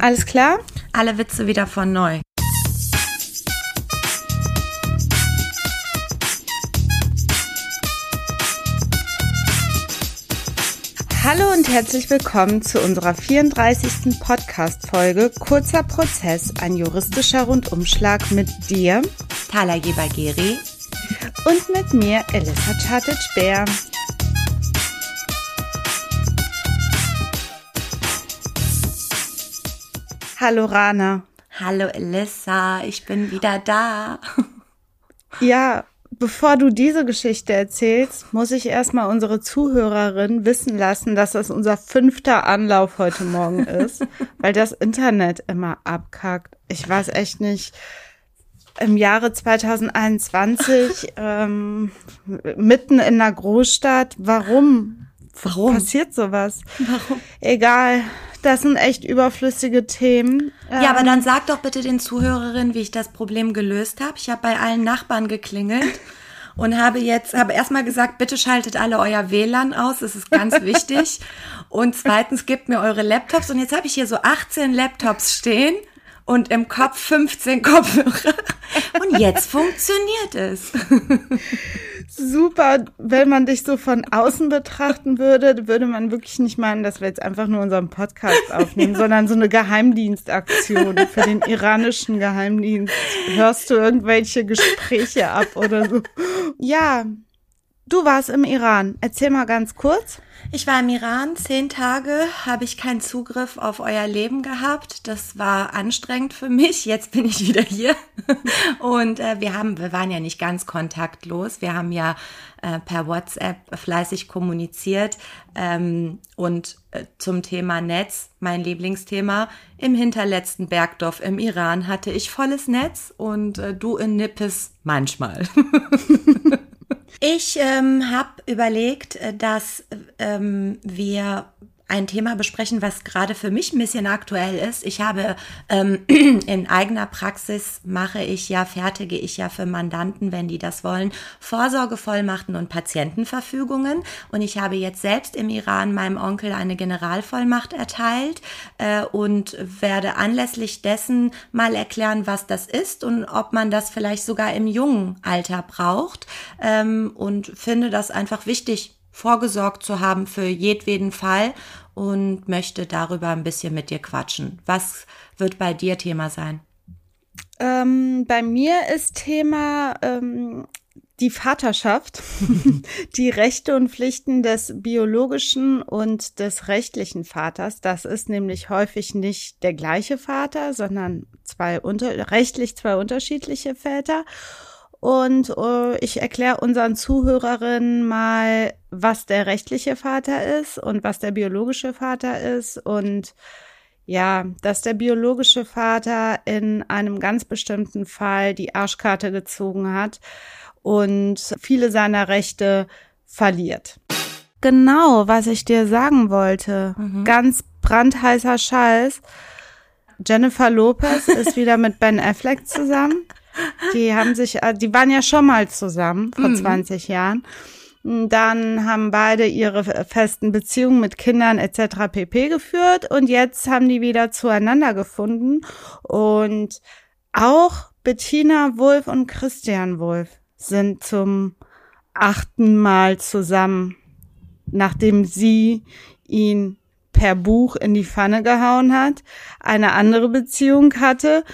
Alles klar? Alle Witze wieder von neu. Hallo und herzlich willkommen zu unserer 34. Podcast-Folge Kurzer Prozess, ein juristischer Rundumschlag mit dir, Thala Gebageri und mit mir, Elissa Chartic-Bär. Hallo Rana. Hallo Elissa, ich bin wieder da. Ja, bevor du diese Geschichte erzählst, muss ich erstmal unsere Zuhörerin wissen lassen, dass das unser fünfter Anlauf heute Morgen ist, weil das Internet immer abkackt. Ich weiß echt nicht. Im Jahre 2021, ähm, mitten in einer Großstadt, warum? Warum? Passiert sowas? Warum? Egal, das sind echt überflüssige Themen. Ja, aber Ähm, dann sag doch bitte den Zuhörerinnen, wie ich das Problem gelöst habe. Ich habe bei allen Nachbarn geklingelt und habe jetzt, habe erstmal gesagt, bitte schaltet alle euer WLAN aus, das ist ganz wichtig. Und zweitens gebt mir eure Laptops. Und jetzt habe ich hier so 18 Laptops stehen und im Kopf 15 Kopfhörer. Und jetzt funktioniert es. Super, wenn man dich so von außen betrachten würde, würde man wirklich nicht meinen, dass wir jetzt einfach nur unseren Podcast aufnehmen, sondern so eine Geheimdienstaktion für den iranischen Geheimdienst. Hörst du irgendwelche Gespräche ab oder so? Ja, du warst im Iran. Erzähl mal ganz kurz. Ich war im Iran, zehn Tage habe ich keinen Zugriff auf euer Leben gehabt. Das war anstrengend für mich. Jetzt bin ich wieder hier. Und äh, wir haben, wir waren ja nicht ganz kontaktlos. Wir haben ja äh, per WhatsApp fleißig kommuniziert. Ähm, und äh, zum Thema Netz, mein Lieblingsthema, im hinterletzten Bergdorf im Iran hatte ich volles Netz und äh, du in Nippes manchmal. Ich ähm, habe überlegt, äh, dass ähm, wir ein Thema besprechen, was gerade für mich ein bisschen aktuell ist. Ich habe ähm, in eigener Praxis mache ich ja, fertige ich ja für Mandanten, wenn die das wollen, Vorsorgevollmachten und Patientenverfügungen. Und ich habe jetzt selbst im Iran meinem Onkel eine Generalvollmacht erteilt äh, und werde anlässlich dessen mal erklären, was das ist und ob man das vielleicht sogar im jungen Alter braucht. Ähm, und finde das einfach wichtig, vorgesorgt zu haben für jedweden Fall und möchte darüber ein bisschen mit dir quatschen. Was wird bei dir Thema sein? Ähm, bei mir ist Thema ähm, die Vaterschaft, die Rechte und Pflichten des biologischen und des rechtlichen Vaters. Das ist nämlich häufig nicht der gleiche Vater, sondern zwei unter rechtlich zwei unterschiedliche Väter. Und äh, ich erkläre unseren Zuhörerinnen mal, was der rechtliche Vater ist und was der biologische Vater ist und ja, dass der biologische Vater in einem ganz bestimmten Fall die Arschkarte gezogen hat und viele seiner Rechte verliert. Genau, was ich dir sagen wollte. Ganz brandheißer Scheiß. Jennifer Lopez ist wieder mit Ben Affleck zusammen. Die haben sich, äh, die waren ja schon mal zusammen vor 20 Jahren. Dann haben beide ihre festen Beziehungen mit Kindern etc. pp. geführt und jetzt haben die wieder zueinander gefunden. Und auch Bettina Wulff und Christian Wulff sind zum achten Mal zusammen, nachdem sie ihn per Buch in die Pfanne gehauen hat, eine andere Beziehung hatte,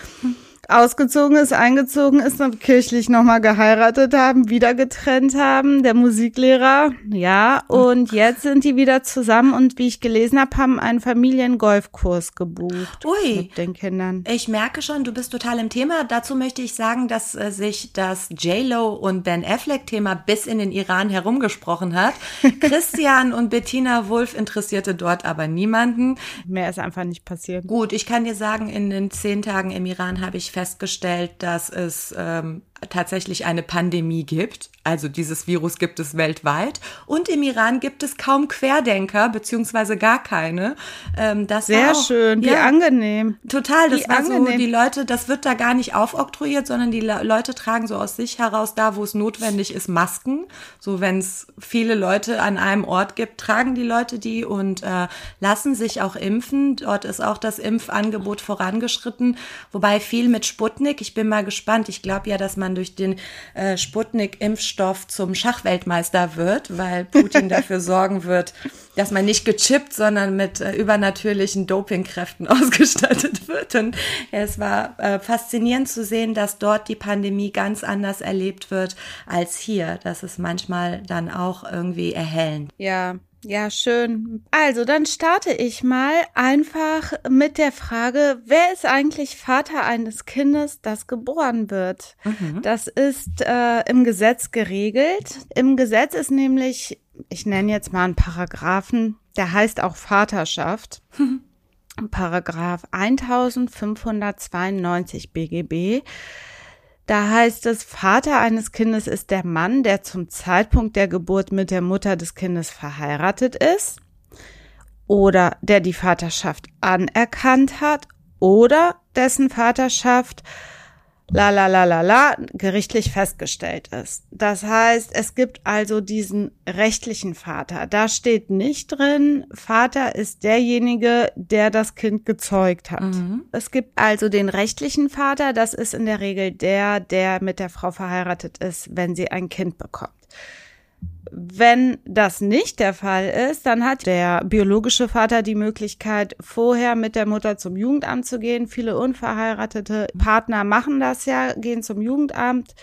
ausgezogen ist, eingezogen ist und kirchlich nochmal geheiratet haben, wieder getrennt haben, der Musiklehrer, ja, und jetzt sind die wieder zusammen und wie ich gelesen habe, haben einen Familiengolfkurs gebucht Ui. mit den Kindern. Ich merke schon, du bist total im Thema. Dazu möchte ich sagen, dass äh, sich das J-Lo und Ben Affleck-Thema bis in den Iran herumgesprochen hat. Christian und Bettina Wulff interessierte dort aber niemanden. Mehr ist einfach nicht passiert. Gut, ich kann dir sagen, in den zehn Tagen im Iran habe ich festgestellt, dass es ähm, tatsächlich eine Pandemie gibt. Also dieses Virus gibt es weltweit. Und im Iran gibt es kaum Querdenker, beziehungsweise gar keine. Ähm, das Sehr auch, schön, wie ja, angenehm. Total, das wie war angenehm. so, die Leute, das wird da gar nicht aufoktroyiert, sondern die Leute tragen so aus sich heraus da, wo es notwendig ist, Masken. So wenn es viele Leute an einem Ort gibt, tragen die Leute die und äh, lassen sich auch impfen. Dort ist auch das Impfangebot vorangeschritten, wobei viel mit Sputnik. Ich bin mal gespannt. Ich glaube ja, dass man durch den äh, Sputnik-Impfstoff zum Schachweltmeister wird, weil Putin dafür sorgen wird, dass man nicht gechippt, sondern mit äh, übernatürlichen Dopingkräften ausgestattet wird. Und es war äh, faszinierend zu sehen, dass dort die Pandemie ganz anders erlebt wird als hier. Das ist manchmal dann auch irgendwie erhellend. Ja, ja, schön. Also, dann starte ich mal einfach mit der Frage, wer ist eigentlich Vater eines Kindes, das geboren wird? Mhm. Das ist äh, im Gesetz geregelt. Im Gesetz ist nämlich, ich nenne jetzt mal einen Paragraphen, der heißt auch Vaterschaft. Paragraph 1592 BGB. Da heißt es, Vater eines Kindes ist der Mann, der zum Zeitpunkt der Geburt mit der Mutter des Kindes verheiratet ist oder der die Vaterschaft anerkannt hat oder dessen Vaterschaft la la la la la gerichtlich festgestellt ist. Das heißt, es gibt also diesen rechtlichen Vater. Da steht nicht drin, Vater ist derjenige, der das Kind gezeugt hat. Mhm. Es gibt also den rechtlichen Vater, das ist in der Regel der, der mit der Frau verheiratet ist, wenn sie ein Kind bekommt. Wenn das nicht der Fall ist, dann hat der biologische Vater die Möglichkeit, vorher mit der Mutter zum Jugendamt zu gehen. Viele unverheiratete Partner machen das ja, gehen zum Jugendamt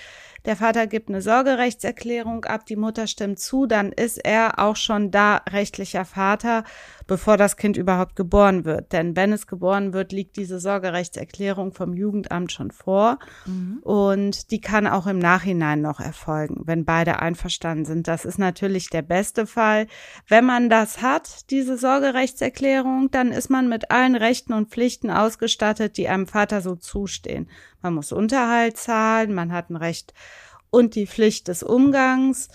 der Vater gibt eine Sorgerechtserklärung ab, die Mutter stimmt zu, dann ist er auch schon da rechtlicher Vater, bevor das Kind überhaupt geboren wird. Denn wenn es geboren wird, liegt diese Sorgerechtserklärung vom Jugendamt schon vor mhm. und die kann auch im Nachhinein noch erfolgen, wenn beide einverstanden sind. Das ist natürlich der beste Fall. Wenn man das hat, diese Sorgerechtserklärung, dann ist man mit allen Rechten und Pflichten ausgestattet, die einem Vater so zustehen. Man muss Unterhalt zahlen, man hat ein Recht und die Pflicht des Umgangs.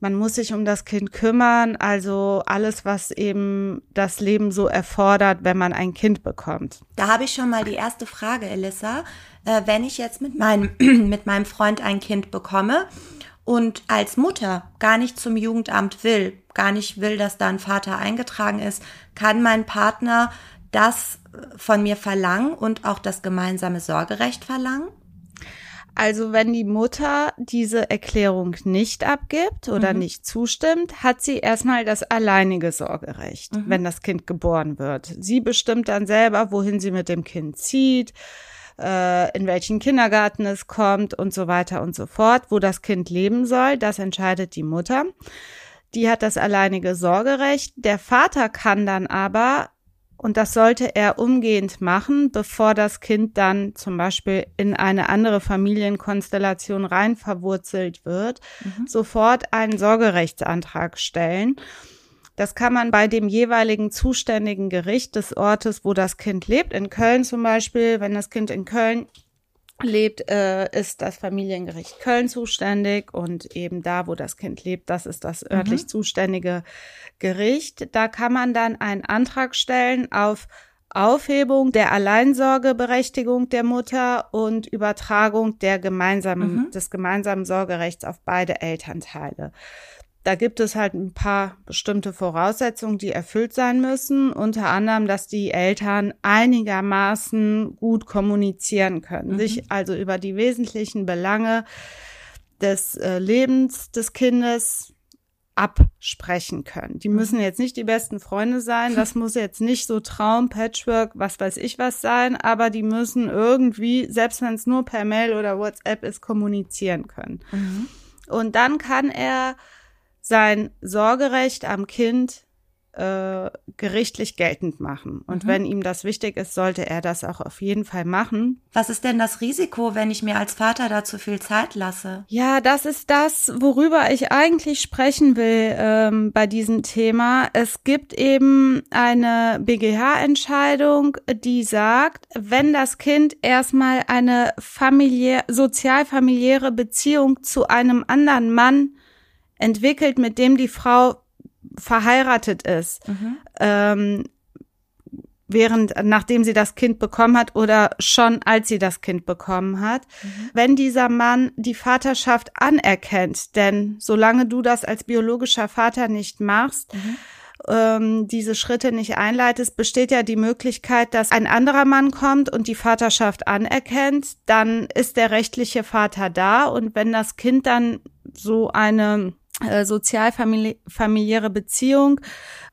Man muss sich um das Kind kümmern, also alles, was eben das Leben so erfordert, wenn man ein Kind bekommt. Da habe ich schon mal die erste Frage, Elissa. Äh, wenn ich jetzt mit meinem, mit meinem Freund ein Kind bekomme und als Mutter gar nicht zum Jugendamt will, gar nicht will, dass da ein Vater eingetragen ist, kann mein Partner das von mir verlangen und auch das gemeinsame Sorgerecht verlangen? Also wenn die Mutter diese Erklärung nicht abgibt oder mhm. nicht zustimmt, hat sie erstmal das alleinige Sorgerecht, mhm. wenn das Kind geboren wird. Sie bestimmt dann selber, wohin sie mit dem Kind zieht, äh, in welchen Kindergarten es kommt und so weiter und so fort, wo das Kind leben soll. Das entscheidet die Mutter. Die hat das alleinige Sorgerecht. Der Vater kann dann aber und das sollte er umgehend machen, bevor das Kind dann zum Beispiel in eine andere Familienkonstellation rein verwurzelt wird, mhm. sofort einen Sorgerechtsantrag stellen. Das kann man bei dem jeweiligen zuständigen Gericht des Ortes, wo das Kind lebt. In Köln zum Beispiel, wenn das Kind in Köln lebt, äh, ist das Familiengericht Köln zuständig und eben da, wo das Kind lebt, das ist das örtlich mhm. zuständige Gericht. Da kann man dann einen Antrag stellen auf Aufhebung der Alleinsorgeberechtigung der Mutter und Übertragung der gemeinsamen, mhm. des gemeinsamen Sorgerechts auf beide Elternteile. Da gibt es halt ein paar bestimmte Voraussetzungen, die erfüllt sein müssen. Unter anderem, dass die Eltern einigermaßen gut kommunizieren können, mhm. sich also über die wesentlichen Belange des äh, Lebens des Kindes absprechen können. Die mhm. müssen jetzt nicht die besten Freunde sein, das muss jetzt nicht so Traum, Patchwork, was weiß ich was sein, aber die müssen irgendwie, selbst wenn es nur per Mail oder WhatsApp ist, kommunizieren können. Mhm. Und dann kann er sein Sorgerecht am Kind äh, gerichtlich geltend machen. Und Mhm. wenn ihm das wichtig ist, sollte er das auch auf jeden Fall machen. Was ist denn das Risiko, wenn ich mir als Vater da zu viel Zeit lasse? Ja, das ist das, worüber ich eigentlich sprechen will ähm, bei diesem Thema. Es gibt eben eine BGH-Entscheidung, die sagt, wenn das Kind erstmal eine familiär, sozialfamiliäre Beziehung zu einem anderen Mann entwickelt, mit dem die Frau verheiratet ist, ähm, während, nachdem sie das Kind bekommen hat oder schon als sie das Kind bekommen hat, wenn dieser Mann die Vaterschaft anerkennt, denn solange du das als biologischer Vater nicht machst, ähm, diese Schritte nicht einleitest, besteht ja die Möglichkeit, dass ein anderer Mann kommt und die Vaterschaft anerkennt, dann ist der rechtliche Vater da und wenn das Kind dann so eine äh, sozialfamiliäre Beziehung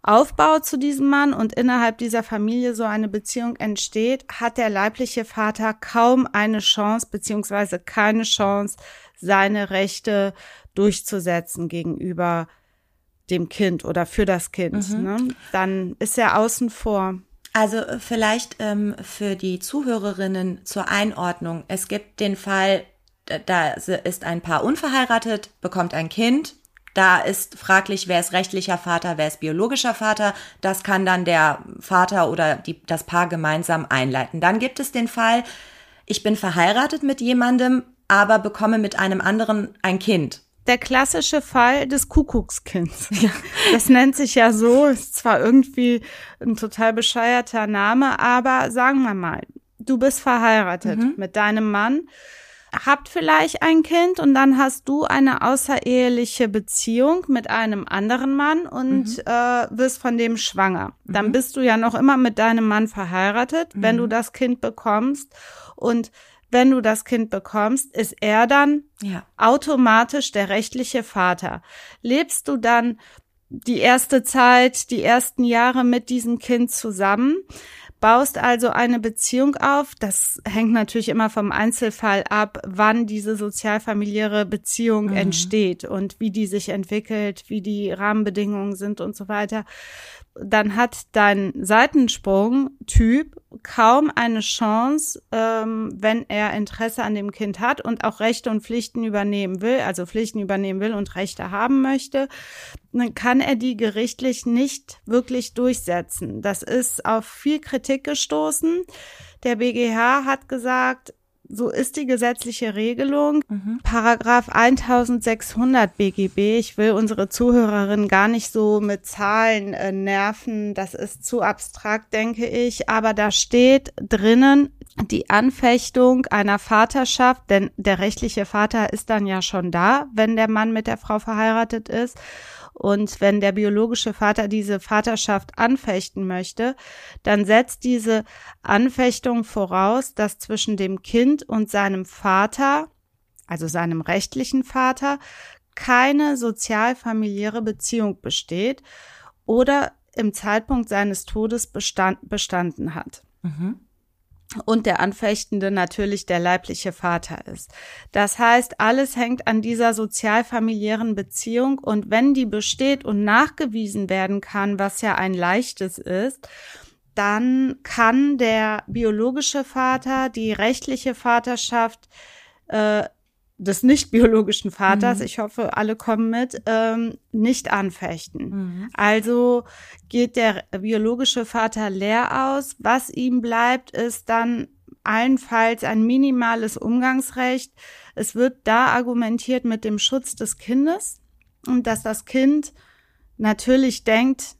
aufbaut zu diesem Mann und innerhalb dieser Familie so eine Beziehung entsteht, hat der leibliche Vater kaum eine Chance beziehungsweise keine Chance, seine Rechte durchzusetzen gegenüber dem Kind oder für das Kind. Ne? Dann ist er außen vor. Also äh, vielleicht ähm, für die Zuhörerinnen zur Einordnung. Es gibt den Fall, da ist ein Paar unverheiratet, bekommt ein Kind. Da ist fraglich, wer ist rechtlicher Vater, wer ist biologischer Vater. Das kann dann der Vater oder die, das Paar gemeinsam einleiten. Dann gibt es den Fall, ich bin verheiratet mit jemandem, aber bekomme mit einem anderen ein Kind. der klassische Fall des Kuckuckskinds. Das nennt sich ja so, ist zwar irgendwie ein total bescheuerter Name, aber sagen wir mal, du bist verheiratet mit deinem Mann, habt vielleicht ein Kind und dann hast du eine außereheliche Beziehung mit einem anderen Mann und äh, wirst von dem schwanger. Dann bist du ja noch immer mit deinem Mann verheiratet, wenn du das Kind bekommst und wenn du das Kind bekommst, ist er dann Ja. automatisch der rechtliche Vater. Lebst du dann die erste Zeit, die ersten Jahre mit diesem Kind zusammen, baust also eine Beziehung auf. Das hängt natürlich immer vom Einzelfall ab, wann diese sozialfamiliäre Beziehung entsteht und wie die sich entwickelt, wie die Rahmenbedingungen sind und so weiter. Dann hat dein Seitensprung-Typ kaum eine Chance, ähm, wenn er Interesse an dem Kind hat und auch Rechte und Pflichten übernehmen will, also Pflichten übernehmen will und Rechte haben möchte, dann kann er die gerichtlich nicht wirklich durchsetzen. Das ist auf viel Kritik gestoßen. Der BGH hat gesagt, so ist die gesetzliche Regelung. Paragraph 1600 BGB. Ich will unsere Zuhörerinnen gar nicht so mit Zahlen äh, nerven. Das ist zu abstrakt, denke ich. Aber da steht drinnen, die Anfechtung einer Vaterschaft, denn der rechtliche Vater ist dann ja schon da, wenn der Mann mit der Frau verheiratet ist. Und wenn der biologische Vater diese Vaterschaft anfechten möchte, dann setzt diese Anfechtung voraus, dass zwischen dem Kind und seinem Vater, also seinem rechtlichen Vater, keine sozialfamiliäre Beziehung besteht oder im Zeitpunkt seines Todes bestand, bestanden hat und der Anfechtende natürlich der leibliche Vater ist. Das heißt, alles hängt an dieser sozialfamiliären Beziehung und wenn die besteht und nachgewiesen werden kann, was ja ein leichtes ist, dann kann der biologische Vater die rechtliche Vaterschaft äh, des nicht biologischen Vaters, ich hoffe, alle kommen mit, ähm, nicht anfechten. Also geht der biologische Vater leer aus. Was ihm bleibt, ist dann allenfalls ein minimales Umgangsrecht. Es wird da argumentiert mit dem Schutz des Kindes und dass das Kind natürlich denkt,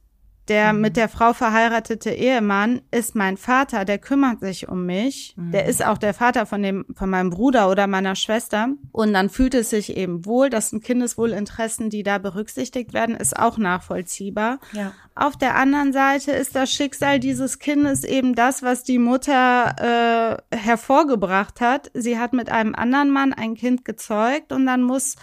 der mit der Frau verheiratete Ehemann ist mein Vater, der kümmert sich um mich. Der ist auch der Vater von dem, von meinem Bruder oder meiner Schwester. Und dann fühlt es sich eben wohl. Das sind Kindeswohlinteressen, die da berücksichtigt werden, ist auch nachvollziehbar. Ja. Auf der anderen Seite ist das Schicksal dieses Kindes eben das, was die Mutter äh, hervorgebracht hat. Sie hat mit einem anderen Mann ein Kind gezeugt und dann muss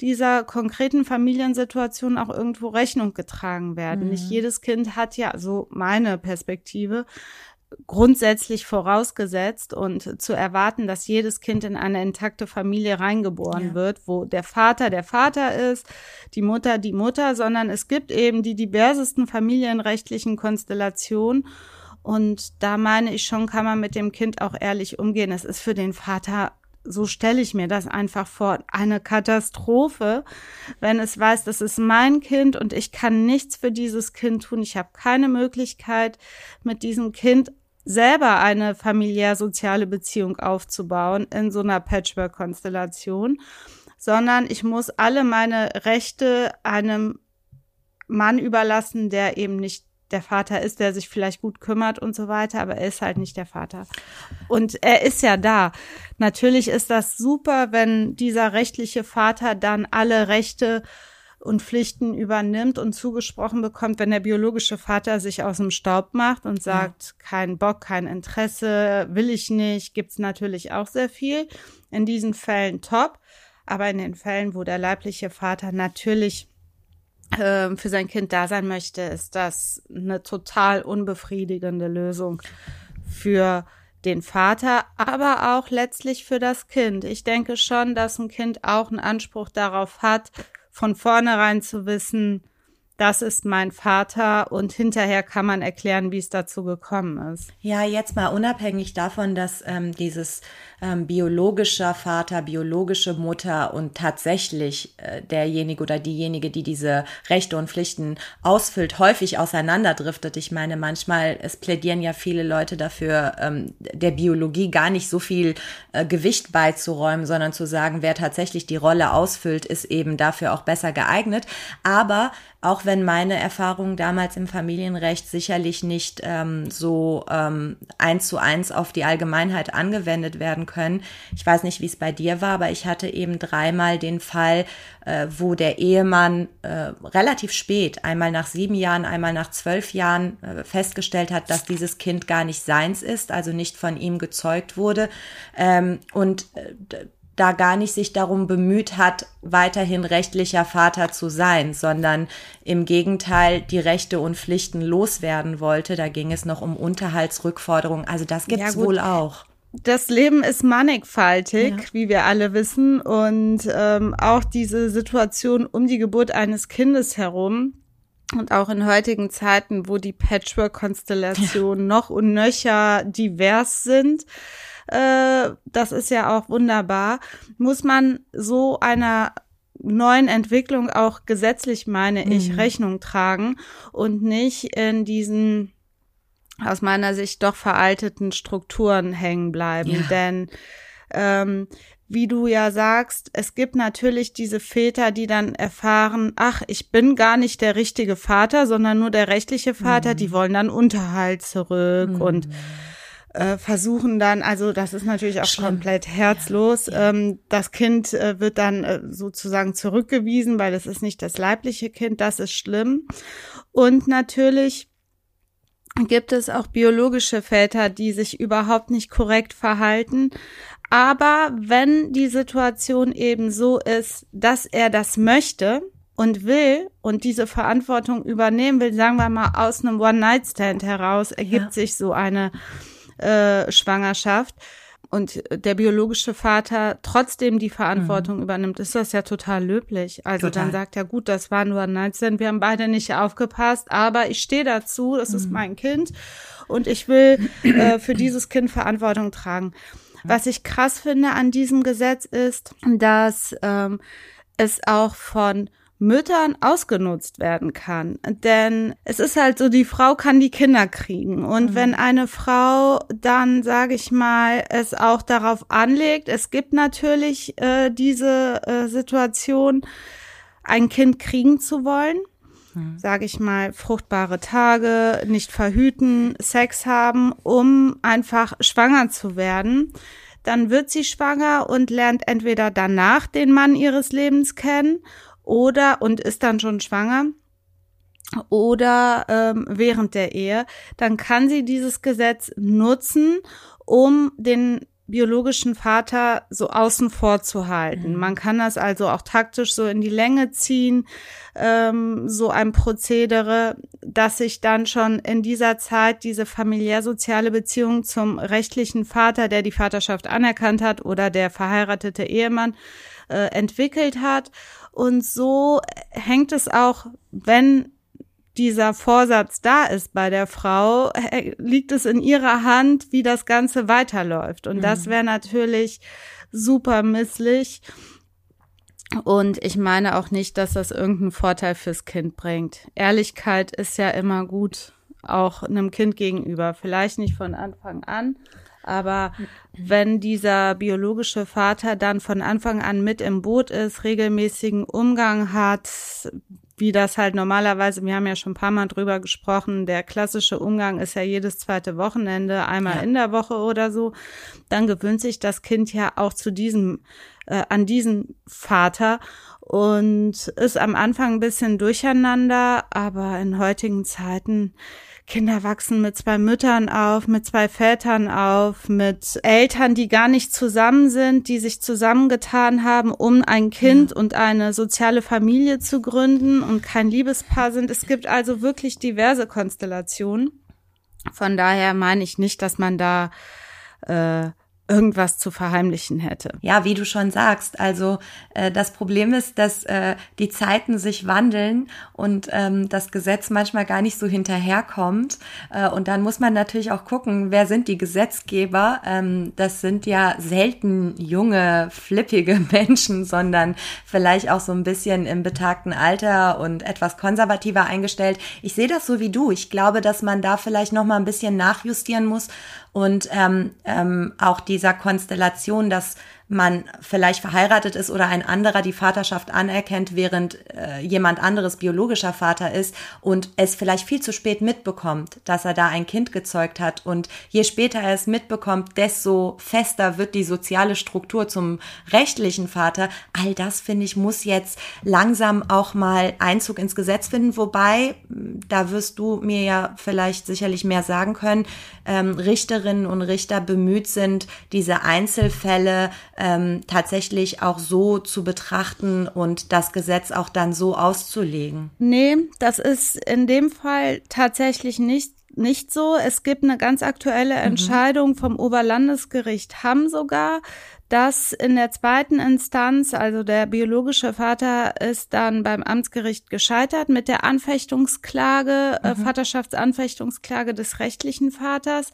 dieser konkreten Familiensituation auch irgendwo Rechnung getragen werden. Nicht jedes Kind hat ja, so meine Perspektive, grundsätzlich vorausgesetzt und zu erwarten, dass jedes Kind in eine intakte Familie reingeboren ja. wird, wo der Vater der Vater ist, die Mutter die Mutter, sondern es gibt eben die diversesten familienrechtlichen Konstellationen. Und da meine ich schon, kann man mit dem Kind auch ehrlich umgehen. Es ist für den Vater so stelle ich mir das einfach vor, eine Katastrophe, wenn es weiß, das ist mein Kind und ich kann nichts für dieses Kind tun. Ich habe keine Möglichkeit, mit diesem Kind selber eine familiär-soziale Beziehung aufzubauen in so einer Patchwork-Konstellation, sondern ich muss alle meine Rechte einem Mann überlassen, der eben nicht der Vater ist, der sich vielleicht gut kümmert und so weiter, aber er ist halt nicht der Vater. Und er ist ja da. Natürlich ist das super, wenn dieser rechtliche Vater dann alle Rechte und Pflichten übernimmt und zugesprochen bekommt, wenn der biologische Vater sich aus dem Staub macht und sagt, ja. kein Bock, kein Interesse, will ich nicht, gibt's natürlich auch sehr viel. In diesen Fällen top. Aber in den Fällen, wo der leibliche Vater natürlich äh, für sein Kind da sein möchte, ist das eine total unbefriedigende Lösung für den Vater, aber auch letztlich für das Kind. Ich denke schon, dass ein Kind auch einen Anspruch darauf hat, von vornherein zu wissen, das ist mein Vater und hinterher kann man erklären, wie es dazu gekommen ist. Ja, jetzt mal unabhängig davon, dass ähm, dieses ähm, biologischer Vater, biologische Mutter und tatsächlich äh, derjenige oder diejenige, die diese Rechte und Pflichten ausfüllt, häufig auseinanderdriftet. Ich meine, manchmal, es plädieren ja viele Leute dafür, ähm, der Biologie gar nicht so viel äh, Gewicht beizuräumen, sondern zu sagen, wer tatsächlich die Rolle ausfüllt, ist eben dafür auch besser geeignet. Aber auch wenn meine Erfahrungen damals im Familienrecht sicherlich nicht ähm, so ähm, eins zu eins auf die Allgemeinheit angewendet werden können. Ich weiß nicht, wie es bei dir war, aber ich hatte eben dreimal den Fall, äh, wo der Ehemann äh, relativ spät, einmal nach sieben Jahren, einmal nach zwölf Jahren, äh, festgestellt hat, dass dieses Kind gar nicht seins ist, also nicht von ihm gezeugt wurde. Ähm, und äh, da gar nicht sich darum bemüht hat, weiterhin rechtlicher Vater zu sein, sondern im Gegenteil die Rechte und Pflichten loswerden wollte. Da ging es noch um Unterhaltsrückforderungen. Also das gibt's ja, wohl auch. Das Leben ist mannigfaltig, ja. wie wir alle wissen. Und ähm, auch diese Situation um die Geburt eines Kindes herum und auch in heutigen Zeiten, wo die Patchwork-Konstellationen ja. noch und nöcher divers sind, äh, das ist ja auch wunderbar, muss man so einer neuen Entwicklung auch gesetzlich, meine ich, mhm. Rechnung tragen und nicht in diesen aus meiner Sicht doch veralteten Strukturen hängen bleiben. Ja. Denn ähm, wie du ja sagst, es gibt natürlich diese Väter, die dann erfahren, ach, ich bin gar nicht der richtige Vater, sondern nur der rechtliche Vater, mhm. die wollen dann Unterhalt zurück mhm. und äh, versuchen dann, also das ist natürlich auch Schlimm. komplett herzlos. Ja. Ähm, das Kind äh, wird dann äh, sozusagen zurückgewiesen, weil es ist nicht das leibliche Kind, das ist schlimm. Und natürlich gibt es auch biologische Väter, die sich überhaupt nicht korrekt verhalten. Aber wenn die Situation eben so ist, dass er das möchte, und will und diese Verantwortung übernehmen will, sagen wir mal aus einem One-Night-Stand heraus, ergibt ja. sich so eine äh, Schwangerschaft und der biologische Vater trotzdem die Verantwortung mhm. übernimmt, ist das ja total löblich. Also total. dann sagt er, gut, das war nur ein Nightstand, wir haben beide nicht aufgepasst, aber ich stehe dazu, das mhm. ist mein Kind und ich will äh, für dieses Kind Verantwortung tragen. Was ich krass finde an diesem Gesetz ist, dass ähm, es auch von Müttern ausgenutzt werden kann. Denn es ist halt so, die Frau kann die Kinder kriegen. Und mhm. wenn eine Frau dann, sage ich mal, es auch darauf anlegt, es gibt natürlich äh, diese äh, Situation, ein Kind kriegen zu wollen, mhm. sage ich mal, fruchtbare Tage, nicht verhüten, Sex haben, um einfach schwanger zu werden dann wird sie schwanger und lernt entweder danach den Mann ihres Lebens kennen oder und ist dann schon schwanger oder ähm, während der Ehe, dann kann sie dieses Gesetz nutzen, um den biologischen Vater so außen vor zu halten. Mhm. Man kann das also auch taktisch so in die Länge ziehen, ähm, so ein Prozedere. dass sich dann schon in dieser Zeit diese familiärsoziale Beziehung zum rechtlichen Vater, der die Vaterschaft anerkannt hat, oder der verheiratete Ehemann äh, entwickelt hat. Und so hängt es auch, wenn dieser Vorsatz da ist bei der Frau, liegt es in ihrer Hand, wie das Ganze weiterläuft. Und mhm. das wäre natürlich super misslich. Und ich meine auch nicht, dass das irgendeinen Vorteil fürs Kind bringt. Ehrlichkeit ist ja immer gut, auch einem Kind gegenüber. Vielleicht nicht von Anfang an, aber wenn dieser biologische Vater dann von Anfang an mit im Boot ist, regelmäßigen Umgang hat, wie das halt normalerweise, wir haben ja schon ein paar Mal drüber gesprochen, der klassische Umgang ist ja jedes zweite Wochenende, einmal ja. in der Woche oder so, dann gewöhnt sich das Kind ja auch zu diesem, äh, an diesen Vater und ist am Anfang ein bisschen durcheinander, aber in heutigen Zeiten Kinder wachsen mit zwei Müttern auf, mit zwei Vätern auf, mit Eltern, die gar nicht zusammen sind, die sich zusammengetan haben, um ein Kind ja. und eine soziale Familie zu gründen und kein Liebespaar sind. Es gibt also wirklich diverse Konstellationen. Von daher meine ich nicht, dass man da äh, irgendwas zu verheimlichen hätte. Ja, wie du schon sagst, also äh, das Problem ist, dass äh, die Zeiten sich wandeln und ähm, das Gesetz manchmal gar nicht so hinterherkommt. Äh, und dann muss man natürlich auch gucken, wer sind die Gesetzgeber. Ähm, das sind ja selten junge, flippige Menschen, sondern vielleicht auch so ein bisschen im betagten Alter und etwas konservativer eingestellt. Ich sehe das so wie du. Ich glaube, dass man da vielleicht noch mal ein bisschen nachjustieren muss und ähm, ähm, auch dieser Konstellation, dass man vielleicht verheiratet ist oder ein anderer die Vaterschaft anerkennt, während äh, jemand anderes biologischer Vater ist und es vielleicht viel zu spät mitbekommt, dass er da ein Kind gezeugt hat. Und je später er es mitbekommt, desto fester wird die soziale Struktur zum rechtlichen Vater. All das, finde ich, muss jetzt langsam auch mal Einzug ins Gesetz finden. Wobei, da wirst du mir ja vielleicht sicherlich mehr sagen können, ähm, Richterinnen und Richter bemüht sind, diese Einzelfälle ähm, tatsächlich auch so zu betrachten und das Gesetz auch dann so auszulegen. Nee, das ist in dem Fall tatsächlich nicht nicht so. Es gibt eine ganz aktuelle mhm. Entscheidung vom Oberlandesgericht Hamm sogar, dass in der zweiten Instanz, also der biologische Vater ist dann beim Amtsgericht gescheitert mit der Anfechtungsklage, äh, mhm. äh, Vaterschaftsanfechtungsklage des rechtlichen Vaters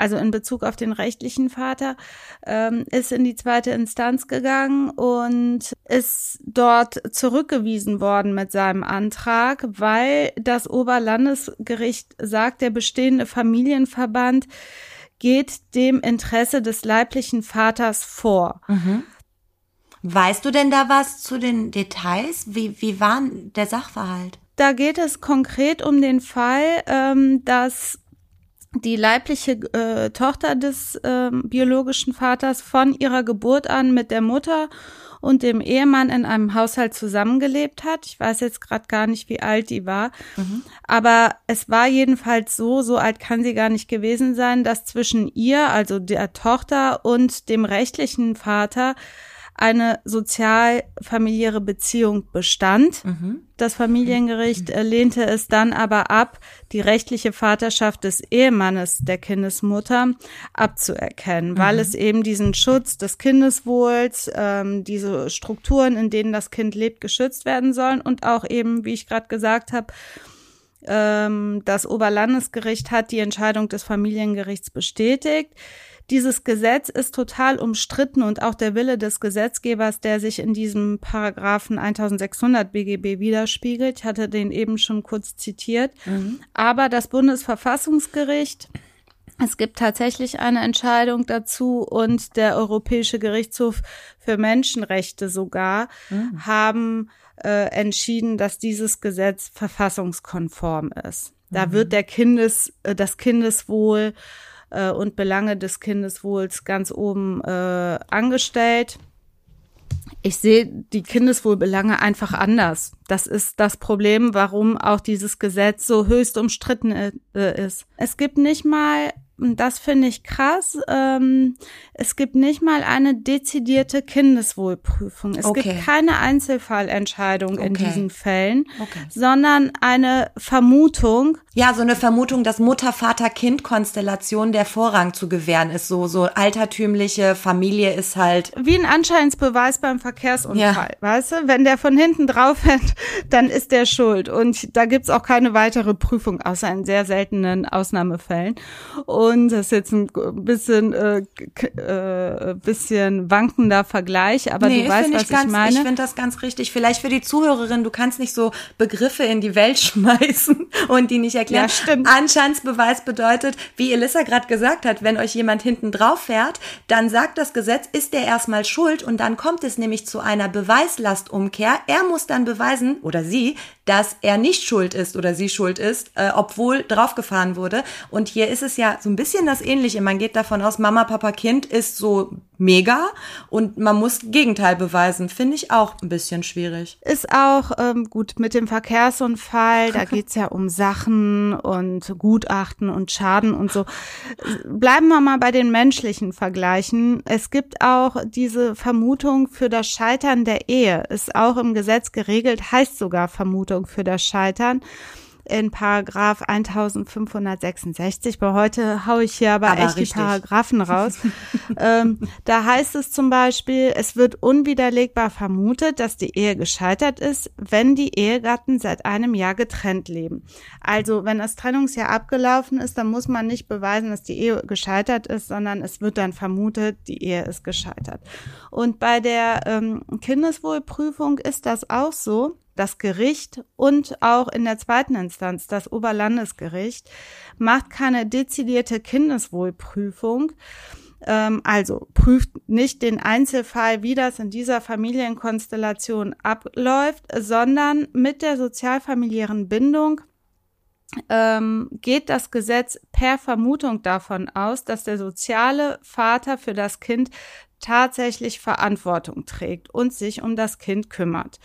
also in Bezug auf den rechtlichen Vater, ähm, ist in die zweite Instanz gegangen und ist dort zurückgewiesen worden mit seinem Antrag, weil das Oberlandesgericht sagt, der bestehende Familienverband geht dem Interesse des leiblichen Vaters vor. Mhm. Weißt du denn da was zu den Details? Wie, wie war der Sachverhalt? Da geht es konkret um den Fall, ähm, dass die leibliche äh, Tochter des äh, biologischen Vaters von ihrer Geburt an mit der Mutter und dem Ehemann in einem Haushalt zusammengelebt hat. Ich weiß jetzt gerade gar nicht, wie alt die war. Mhm. Aber es war jedenfalls so, so alt kann sie gar nicht gewesen sein, dass zwischen ihr, also der Tochter und dem rechtlichen Vater eine sozial-familiäre Beziehung bestand. Mhm. Das Familiengericht äh, lehnte es dann aber ab, die rechtliche Vaterschaft des Ehemannes der Kindesmutter abzuerkennen, mhm. weil es eben diesen Schutz des Kindeswohls, ähm, diese Strukturen, in denen das Kind lebt, geschützt werden sollen und auch eben, wie ich gerade gesagt habe, ähm, das Oberlandesgericht hat die Entscheidung des Familiengerichts bestätigt. Dieses Gesetz ist total umstritten und auch der Wille des Gesetzgebers, der sich in diesem Paragraphen 1600 BGB widerspiegelt. Ich hatte den eben schon kurz zitiert. Mhm. Aber das Bundesverfassungsgericht es gibt tatsächlich eine Entscheidung dazu und der Europäische Gerichtshof für Menschenrechte sogar mhm. haben äh, entschieden, dass dieses Gesetz verfassungskonform ist. Da mhm. wird der Kindes, äh, das Kindeswohl äh, und Belange des Kindeswohls ganz oben äh, angestellt. Ich sehe die Kindeswohlbelange einfach anders. Das ist das Problem, warum auch dieses Gesetz so höchst umstritten äh, ist. Es gibt nicht mal das finde ich krass, ähm, es gibt nicht mal eine dezidierte Kindeswohlprüfung. Es okay. gibt keine Einzelfallentscheidung okay. in diesen Fällen, okay. sondern eine Vermutung. Ja, so eine Vermutung, dass Mutter, Vater, Kind-Konstellation der Vorrang zu gewähren ist. So, so altertümliche Familie ist halt. Wie ein Anscheinsbeweis beim Verkehrsunfall, ja. weißt du? Wenn der von hinten drauf fährt, dann ist der schuld. Und da gibt's auch keine weitere Prüfung, außer in sehr seltenen Ausnahmefällen. Und das ist jetzt ein bisschen, äh, äh, bisschen wankender Vergleich, aber nee, du weißt, was ich, ganz, ich meine. Ich finde das ganz richtig. Vielleicht für die Zuhörerin, du kannst nicht so Begriffe in die Welt schmeißen und die nicht erklären. Ja, stimmt. Anscheinsbeweis bedeutet, wie Elissa gerade gesagt hat, wenn euch jemand hinten drauf fährt, dann sagt das Gesetz, ist der erstmal schuld und dann kommt es nämlich zu einer Beweislastumkehr. Er muss dann beweisen, oder sie, dass er nicht schuld ist oder sie schuld ist, äh, obwohl draufgefahren wurde. Und hier ist es ja so ein bisschen das Ähnliche. Man geht davon aus, Mama, Papa, Kind ist so mega und man muss Gegenteil beweisen. Finde ich auch ein bisschen schwierig. Ist auch ähm, gut mit dem Verkehrsunfall, da geht's ja um Sachen und Gutachten und Schaden und so. Bleiben wir mal bei den menschlichen Vergleichen. Es gibt auch diese Vermutung für das Scheitern der Ehe, ist auch im Gesetz geregelt, heißt sogar Vermutung für das Scheitern in Paragraph 1566. Bei heute haue ich hier aber, aber echt richtig. die Paragraphen raus. ähm, da heißt es zum Beispiel, es wird unwiderlegbar vermutet, dass die Ehe gescheitert ist, wenn die Ehegatten seit einem Jahr getrennt leben. Also wenn das Trennungsjahr abgelaufen ist, dann muss man nicht beweisen, dass die Ehe gescheitert ist, sondern es wird dann vermutet, die Ehe ist gescheitert. Und bei der ähm, Kindeswohlprüfung ist das auch so das Gericht und auch in der zweiten Instanz das Oberlandesgericht macht keine dezidierte Kindeswohlprüfung. Ähm, also prüft nicht den Einzelfall, wie das in dieser Familienkonstellation abläuft, sondern mit der sozialfamiliären Bindung ähm, geht das Gesetz per Vermutung davon aus, dass der soziale Vater für das Kind tatsächlich Verantwortung trägt und sich um das Kind kümmert.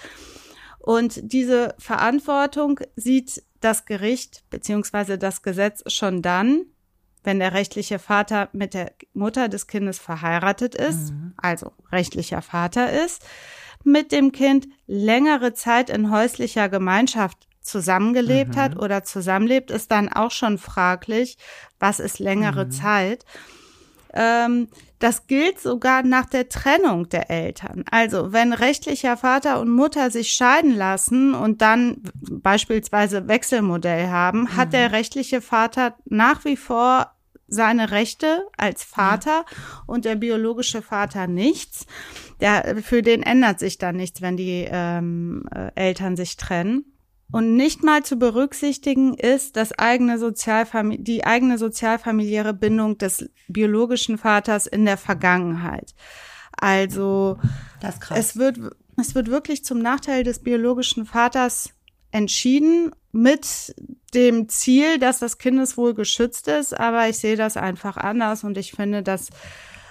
Und diese Verantwortung sieht das Gericht beziehungsweise das Gesetz schon dann, wenn der rechtliche Vater mit der Mutter des Kindes verheiratet ist, mhm. also rechtlicher Vater ist, mit dem Kind längere Zeit in häuslicher Gemeinschaft zusammengelebt mhm. hat oder zusammenlebt, ist dann auch schon fraglich, was ist längere mhm. Zeit. Ähm, das gilt sogar nach der Trennung der Eltern. Also wenn rechtlicher Vater und Mutter sich scheiden lassen und dann beispielsweise Wechselmodell haben, mhm. hat der rechtliche Vater nach wie vor seine Rechte als Vater und der biologische Vater nichts. Der, für den ändert sich dann nichts, wenn die ähm, äh, Eltern sich trennen. Und nicht mal zu berücksichtigen ist das eigene Sozialfamili die eigene sozialfamiliäre Bindung des biologischen Vaters in der Vergangenheit. Also es wird es wird wirklich zum Nachteil des biologischen Vaters entschieden mit dem Ziel, dass das Kindeswohl geschützt ist, aber ich sehe das einfach anders und ich finde das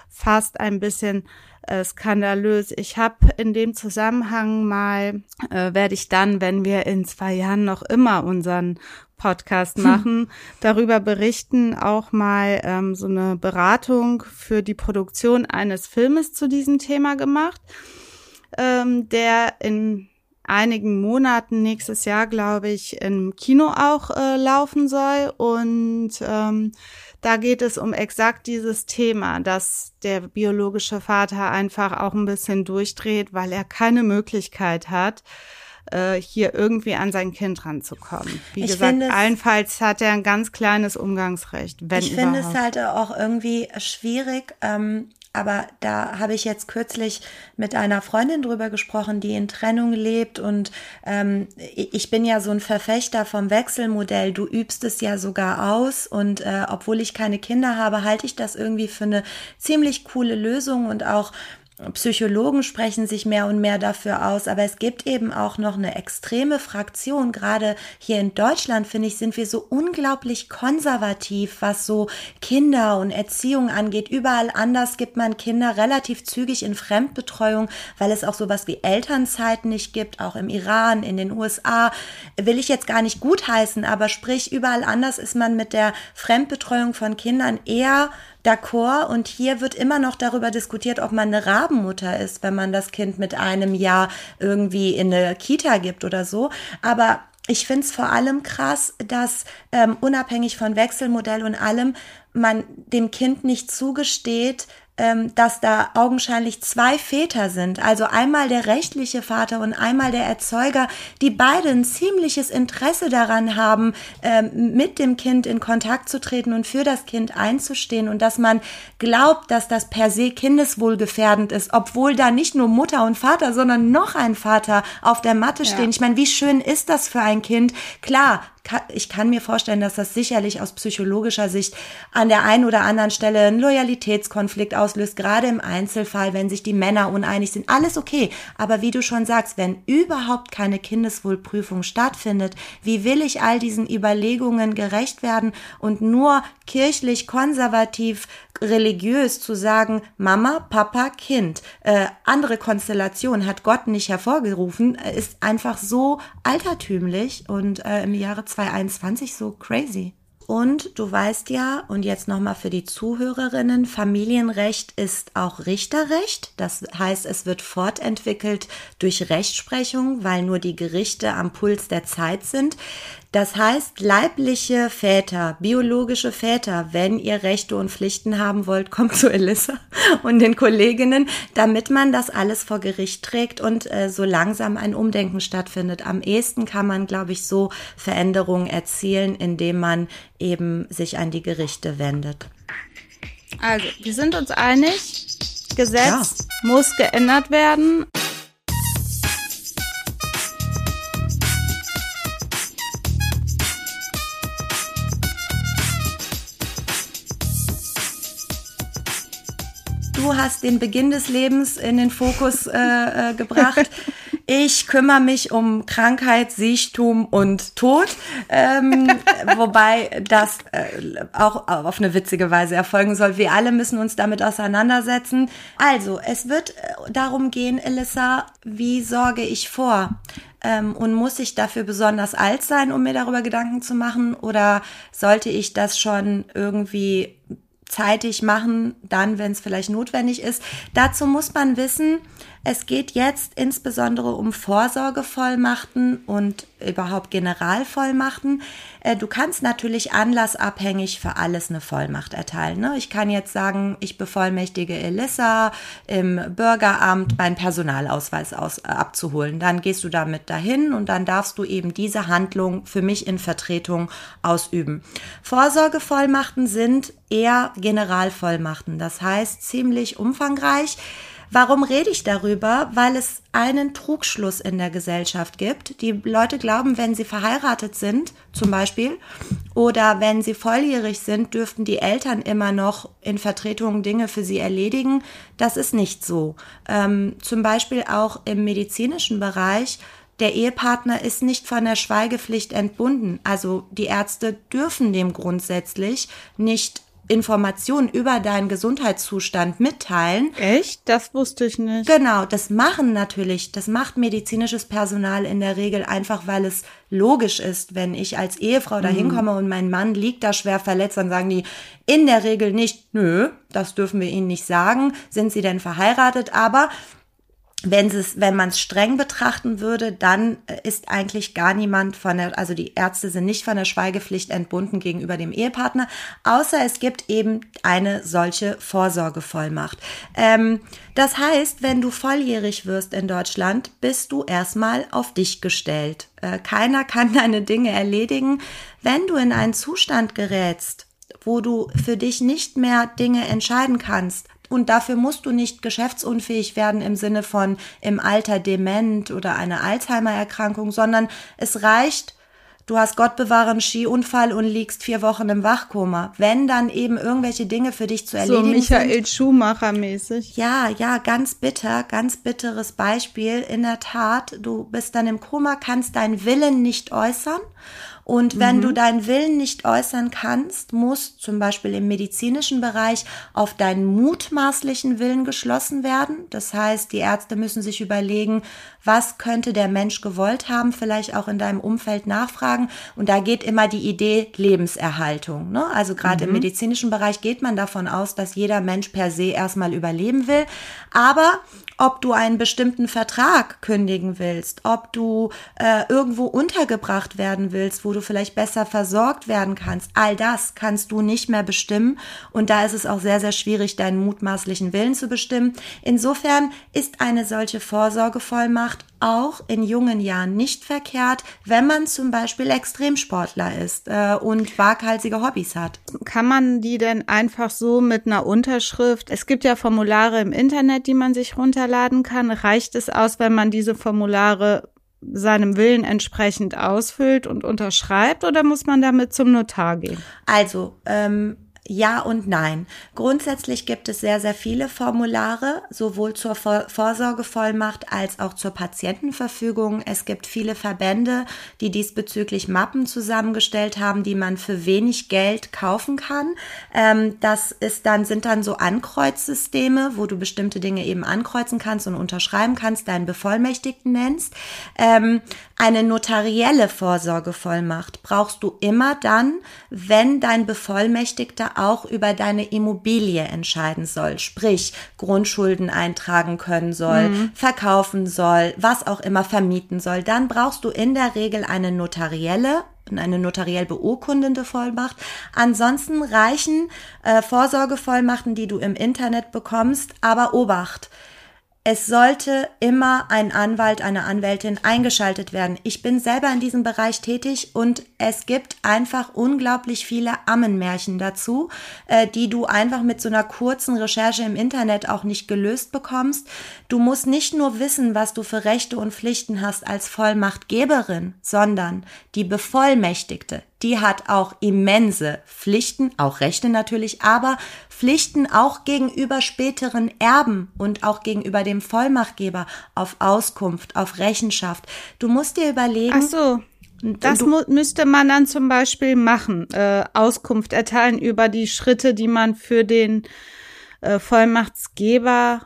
fast ein bisschen äh, skandalös. Ich habe in dem Zusammenhang mal, äh, werde ich dann, wenn wir in zwei Jahren noch immer unseren Podcast hm. machen, hm. darüber berichten, auch mal ähm, so eine Beratung für die Produktion eines Filmes zu diesem Thema gemacht, ähm, der in einigen Monaten nächstes Jahr, glaube ich, im Kino auch äh, laufen soll. Und ähm, da geht es um exakt dieses Thema, dass der biologische Vater einfach auch ein bisschen durchdreht, weil er keine Möglichkeit hat, äh, hier irgendwie an sein Kind ranzukommen. Wie ich gesagt, allenfalls hat er ein ganz kleines Umgangsrecht. Wenn ich finde es halt auch irgendwie schwierig, ähm, aber da habe ich jetzt kürzlich mit einer Freundin drüber gesprochen, die in Trennung lebt. Und ähm, ich bin ja so ein Verfechter vom Wechselmodell. Du übst es ja sogar aus. Und äh, obwohl ich keine Kinder habe, halte ich das irgendwie für eine ziemlich coole Lösung und auch Psychologen sprechen sich mehr und mehr dafür aus, aber es gibt eben auch noch eine extreme Fraktion. Gerade hier in Deutschland, finde ich, sind wir so unglaublich konservativ, was so Kinder und Erziehung angeht. Überall anders gibt man Kinder relativ zügig in Fremdbetreuung, weil es auch sowas wie Elternzeit nicht gibt, auch im Iran, in den USA. Will ich jetzt gar nicht gutheißen, aber sprich, überall anders ist man mit der Fremdbetreuung von Kindern eher d'accord und hier wird immer noch darüber diskutiert, ob man eine Rabenmutter ist, wenn man das Kind mit einem Jahr irgendwie in eine Kita gibt oder so. Aber ich finde es vor allem krass, dass ähm, unabhängig von Wechselmodell und allem man dem Kind nicht zugesteht, dass da augenscheinlich zwei Väter sind, also einmal der rechtliche Vater und einmal der Erzeuger, die beide ein ziemliches Interesse daran haben, ähm, mit dem Kind in Kontakt zu treten und für das Kind einzustehen und dass man glaubt, dass das per se kindeswohlgefährdend ist, obwohl da nicht nur Mutter und Vater, sondern noch ein Vater auf der Matte stehen. Ja. Ich meine, wie schön ist das für ein Kind? Klar, ich kann mir vorstellen, dass das sicherlich aus psychologischer Sicht an der einen oder anderen Stelle einen Loyalitätskonflikt auslöst, gerade im Einzelfall, wenn sich die Männer uneinig sind. Alles okay. Aber wie du schon sagst, wenn überhaupt keine Kindeswohlprüfung stattfindet, wie will ich all diesen Überlegungen gerecht werden und nur kirchlich konservativ religiös zu sagen, Mama, Papa, Kind. Äh, andere Konstellation hat Gott nicht hervorgerufen, äh, ist einfach so altertümlich und äh, im Jahre 2021 so crazy. Und du weißt ja, und jetzt nochmal für die Zuhörerinnen, Familienrecht ist auch Richterrecht. Das heißt, es wird fortentwickelt durch Rechtsprechung, weil nur die Gerichte am Puls der Zeit sind. Das heißt, leibliche Väter, biologische Väter, wenn ihr Rechte und Pflichten haben wollt, kommt zu Elissa und den Kolleginnen, damit man das alles vor Gericht trägt und äh, so langsam ein Umdenken stattfindet. Am ehesten kann man, glaube ich, so Veränderungen erzielen, indem man eben sich an die Gerichte wendet. Also, wir sind uns einig, Gesetz ja. muss geändert werden. Du hast den Beginn des Lebens in den Fokus äh, äh, gebracht. Ich kümmere mich um Krankheit, Siechtum und Tod, ähm, wobei das äh, auch auf eine witzige Weise erfolgen soll. Wir alle müssen uns damit auseinandersetzen. Also, es wird äh, darum gehen, Elissa, wie sorge ich vor? Ähm, und muss ich dafür besonders alt sein, um mir darüber Gedanken zu machen? Oder sollte ich das schon irgendwie zeitig machen, dann, wenn es vielleicht notwendig ist. Dazu muss man wissen, es geht jetzt insbesondere um Vorsorgevollmachten und überhaupt Generalvollmachten. Äh, du kannst natürlich anlassabhängig für alles eine Vollmacht erteilen. Ne? Ich kann jetzt sagen, ich bevollmächtige Elissa im Bürgeramt meinen Personalausweis aus, äh, abzuholen. Dann gehst du damit dahin und dann darfst du eben diese Handlung für mich in Vertretung ausüben. Vorsorgevollmachten sind eher Generalvollmachten. Das heißt ziemlich umfangreich. Warum rede ich darüber? Weil es einen Trugschluss in der Gesellschaft gibt. Die Leute glauben, wenn sie verheiratet sind, zum Beispiel, oder wenn sie volljährig sind, dürften die Eltern immer noch in Vertretungen Dinge für sie erledigen. Das ist nicht so. Ähm, zum Beispiel auch im medizinischen Bereich der Ehepartner ist nicht von der Schweigepflicht entbunden. Also die Ärzte dürfen dem grundsätzlich nicht Informationen über deinen Gesundheitszustand mitteilen. Echt? Das wusste ich nicht. Genau, das machen natürlich, das macht medizinisches Personal in der Regel einfach, weil es logisch ist, wenn ich als Ehefrau da hinkomme mhm. und mein Mann liegt da schwer verletzt, dann sagen die in der Regel nicht, nö, das dürfen wir Ihnen nicht sagen. Sind Sie denn verheiratet? Aber wenn wenn man es streng betrachten würde, dann äh, ist eigentlich gar niemand von der, also die Ärzte sind nicht von der Schweigepflicht entbunden gegenüber dem Ehepartner, außer es gibt eben eine solche Vorsorgevollmacht. Ähm, das heißt, wenn du volljährig wirst in Deutschland, bist du erstmal auf dich gestellt. Äh, keiner kann deine Dinge erledigen. Wenn du in einen Zustand gerätst, wo du für dich nicht mehr Dinge entscheiden kannst, und dafür musst du nicht geschäftsunfähig werden im Sinne von im Alter dement oder eine Alzheimer-Erkrankung, sondern es reicht, du hast Gott bewahre einen Skiunfall und liegst vier Wochen im Wachkoma. Wenn dann eben irgendwelche Dinge für dich zu erledigen sind. So Michael Schumacher mäßig. Ja, ja, ganz bitter, ganz bitteres Beispiel. In der Tat, du bist dann im Koma, kannst deinen Willen nicht äußern und wenn mhm. du deinen Willen nicht äußern kannst, muss zum Beispiel im medizinischen Bereich auf deinen mutmaßlichen Willen geschlossen werden. Das heißt, die Ärzte müssen sich überlegen, was könnte der Mensch gewollt haben, vielleicht auch in deinem Umfeld nachfragen. Und da geht immer die Idee Lebenserhaltung. Ne? Also gerade mhm. im medizinischen Bereich geht man davon aus, dass jeder Mensch per se erstmal überleben will. Aber ob du einen bestimmten Vertrag kündigen willst, ob du äh, irgendwo untergebracht werden willst, wo du vielleicht besser versorgt werden kannst, all das kannst du nicht mehr bestimmen. Und da ist es auch sehr, sehr schwierig, deinen mutmaßlichen Willen zu bestimmen. Insofern ist eine solche Vorsorgevollmacht auch in jungen Jahren nicht verkehrt, wenn man zum Beispiel Extremsportler ist äh, und waghalsige Hobbys hat. Kann man die denn einfach so mit einer Unterschrift? Es gibt ja Formulare im Internet, die man sich runterladen kann. Reicht es aus, wenn man diese Formulare seinem Willen entsprechend ausfüllt und unterschreibt oder muss man damit zum Notar gehen? Also, ähm, ja und nein. Grundsätzlich gibt es sehr, sehr viele Formulare, sowohl zur Vorsorgevollmacht als auch zur Patientenverfügung. Es gibt viele Verbände, die diesbezüglich Mappen zusammengestellt haben, die man für wenig Geld kaufen kann. Ähm, das ist dann, sind dann so Ankreuzsysteme, wo du bestimmte Dinge eben ankreuzen kannst und unterschreiben kannst, deinen Bevollmächtigten nennst. Ähm, eine notarielle Vorsorgevollmacht brauchst du immer dann, wenn dein Bevollmächtigter auch über deine Immobilie entscheiden soll, sprich Grundschulden eintragen können soll, mhm. verkaufen soll, was auch immer vermieten soll, dann brauchst du in der Regel eine notarielle eine notariell beurkundende Vollmacht. Ansonsten reichen äh, Vorsorgevollmachten, die du im Internet bekommst, aber Obacht es sollte immer ein Anwalt, eine Anwältin eingeschaltet werden. Ich bin selber in diesem Bereich tätig und es gibt einfach unglaublich viele Ammenmärchen dazu, äh, die du einfach mit so einer kurzen Recherche im Internet auch nicht gelöst bekommst. Du musst nicht nur wissen, was du für Rechte und Pflichten hast als Vollmachtgeberin, sondern die Bevollmächtigte, die hat auch immense Pflichten, auch Rechte natürlich, aber Pflichten auch gegenüber späteren Erben und auch gegenüber dem Vollmachtgeber auf Auskunft, auf Rechenschaft. Du musst dir überlegen. Ach so. Das du, müsste man dann zum Beispiel machen, äh, Auskunft erteilen über die Schritte, die man für den äh, Vollmachtsgeber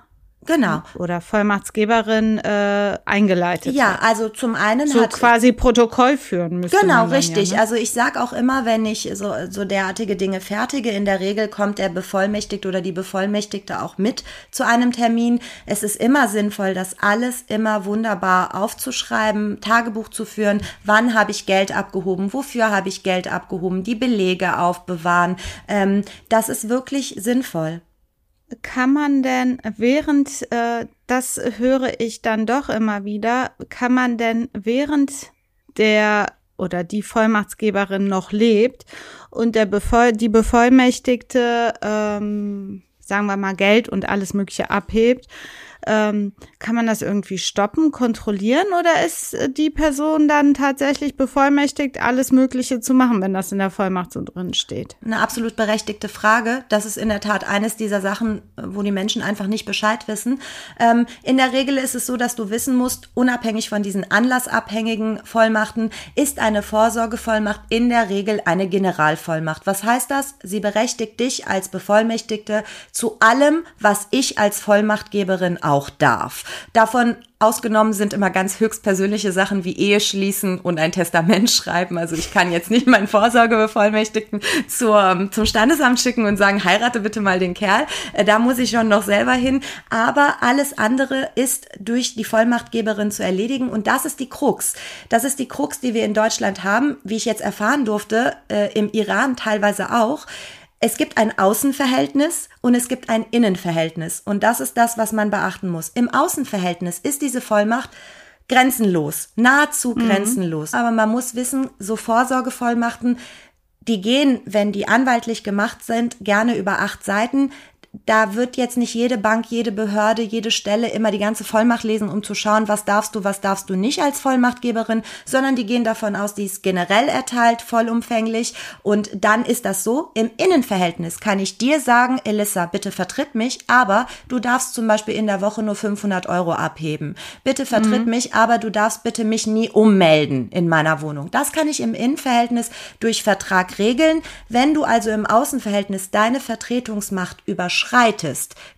Genau. Oder Vollmachtsgeberin äh, eingeleitet. Ja, hat. also zum einen so hat quasi Protokoll führen müssen. Genau, richtig. Ja, ne? Also ich sag auch immer, wenn ich so, so derartige Dinge fertige, in der Regel kommt der Bevollmächtigte oder die Bevollmächtigte auch mit zu einem Termin. Es ist immer sinnvoll, das alles immer wunderbar aufzuschreiben, Tagebuch zu führen. Wann habe ich Geld abgehoben? Wofür habe ich Geld abgehoben? Die Belege aufbewahren. Ähm, das ist wirklich sinnvoll kann man denn während, äh, das höre ich dann doch immer wieder, kann man denn während der oder die Vollmachtsgeberin noch lebt und der Bevoll die Bevollmächtigte, ähm, sagen wir mal, Geld und alles Mögliche abhebt, ähm, kann man das irgendwie stoppen, kontrollieren oder ist die Person dann tatsächlich bevollmächtigt, alles Mögliche zu machen, wenn das in der Vollmacht so drin steht? Eine absolut berechtigte Frage. Das ist in der Tat eines dieser Sachen, wo die Menschen einfach nicht Bescheid wissen. Ähm, in der Regel ist es so, dass du wissen musst, unabhängig von diesen anlassabhängigen Vollmachten, ist eine Vorsorgevollmacht in der Regel eine Generalvollmacht. Was heißt das? Sie berechtigt dich als Bevollmächtigte zu allem, was ich als Vollmachtgeberin auch darf. Davon ausgenommen sind immer ganz höchstpersönliche Sachen wie Ehe schließen und ein Testament schreiben. Also ich kann jetzt nicht meinen Vorsorgebevollmächtigten zur, zum Standesamt schicken und sagen, heirate bitte mal den Kerl. Äh, da muss ich schon noch selber hin. Aber alles andere ist durch die Vollmachtgeberin zu erledigen. Und das ist die Krux. Das ist die Krux, die wir in Deutschland haben, wie ich jetzt erfahren durfte, äh, im Iran teilweise auch. Es gibt ein Außenverhältnis und es gibt ein Innenverhältnis. Und das ist das, was man beachten muss. Im Außenverhältnis ist diese Vollmacht grenzenlos, nahezu mhm. grenzenlos. Aber man muss wissen, so Vorsorgevollmachten, die gehen, wenn die anwaltlich gemacht sind, gerne über acht Seiten da wird jetzt nicht jede Bank, jede Behörde, jede Stelle immer die ganze Vollmacht lesen, um zu schauen, was darfst du, was darfst du nicht als Vollmachtgeberin, sondern die gehen davon aus, die ist generell erteilt, vollumfänglich. Und dann ist das so, im Innenverhältnis kann ich dir sagen, Elissa, bitte vertritt mich, aber du darfst zum Beispiel in der Woche nur 500 Euro abheben. Bitte vertritt mhm. mich, aber du darfst bitte mich nie ummelden in meiner Wohnung. Das kann ich im Innenverhältnis durch Vertrag regeln. Wenn du also im Außenverhältnis deine Vertretungsmacht überschreitest,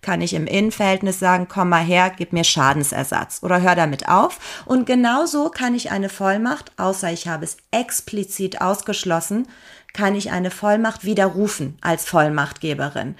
kann ich im Innenverhältnis sagen, komm mal her, gib mir Schadensersatz oder hör damit auf. Und genauso kann ich eine Vollmacht, außer ich habe es explizit ausgeschlossen, kann ich eine Vollmacht widerrufen als Vollmachtgeberin.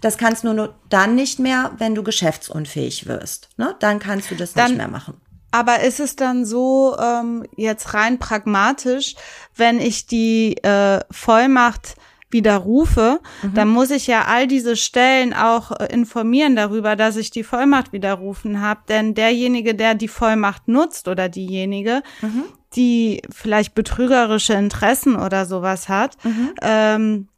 Das kannst du nur dann nicht mehr, wenn du geschäftsunfähig wirst. Ne? Dann kannst du das dann, nicht mehr machen. Aber ist es dann so, ähm, jetzt rein pragmatisch, wenn ich die äh, Vollmacht widerrufe, mhm. dann muss ich ja all diese Stellen auch äh, informieren darüber, dass ich die Vollmacht widerrufen habe. Denn derjenige, der die Vollmacht nutzt oder diejenige, mhm. die vielleicht betrügerische Interessen oder sowas hat, mhm. ähm,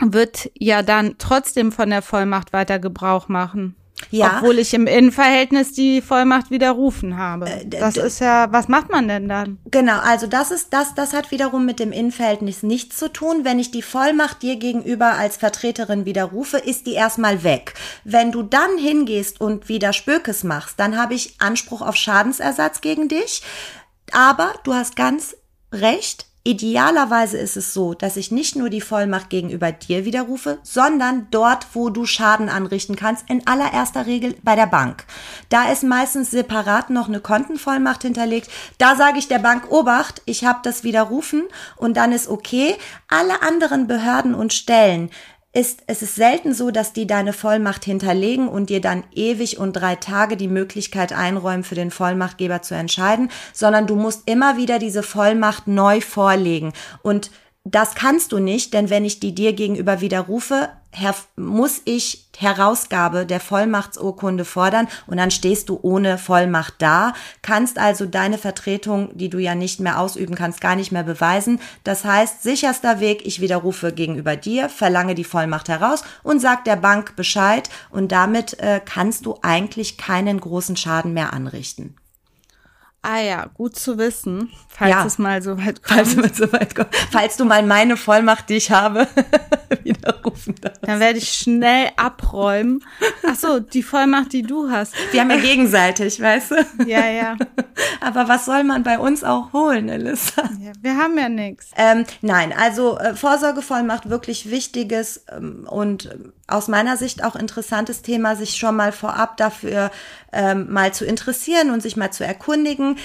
wird ja dann trotzdem von der Vollmacht weiter Gebrauch machen. Ja. Obwohl ich im Innenverhältnis die Vollmacht widerrufen habe. Äh, das ist ja, was macht man denn dann? Genau, also das ist, das, das hat wiederum mit dem Innenverhältnis nichts zu tun. Wenn ich die Vollmacht dir gegenüber als Vertreterin widerrufe, ist die erstmal weg. Wenn du dann hingehst und wieder Spökes machst, dann habe ich Anspruch auf Schadensersatz gegen dich. Aber du hast ganz recht, Idealerweise ist es so, dass ich nicht nur die Vollmacht gegenüber dir widerrufe, sondern dort, wo du Schaden anrichten kannst, in allererster Regel bei der Bank. Da ist meistens separat noch eine Kontenvollmacht hinterlegt. Da sage ich der Bank, Obacht, ich habe das widerrufen und dann ist okay. Alle anderen Behörden und Stellen, ist, es ist selten so, dass die deine Vollmacht hinterlegen und dir dann ewig und drei Tage die Möglichkeit einräumen, für den Vollmachtgeber zu entscheiden, sondern du musst immer wieder diese Vollmacht neu vorlegen. Und das kannst du nicht, denn wenn ich die dir gegenüber widerrufe, muss ich Herausgabe der Vollmachtsurkunde fordern und dann stehst du ohne Vollmacht da, kannst also deine Vertretung, die du ja nicht mehr ausüben kannst, gar nicht mehr beweisen. Das heißt, sicherster Weg, ich widerrufe gegenüber dir, verlange die Vollmacht heraus und sag der Bank Bescheid und damit äh, kannst du eigentlich keinen großen Schaden mehr anrichten. Ah ja, gut zu wissen, falls ja. es mal so weit kommt. Falls, mal so weit kommt. falls du mal meine Vollmacht, die ich habe, widerrufen darfst. Dann werde ich schnell abräumen. Ach so, die Vollmacht, die du hast. Wir haben ja gegenseitig, weißt du? Ja, ja. Aber was soll man bei uns auch holen, Elissa? Ja, wir haben ja nichts. Ähm, nein, also äh, Vorsorgevollmacht wirklich wichtiges ähm, und aus meiner Sicht auch interessantes Thema, sich schon mal vorab dafür ähm, mal zu interessieren und sich mal zu erkundigen.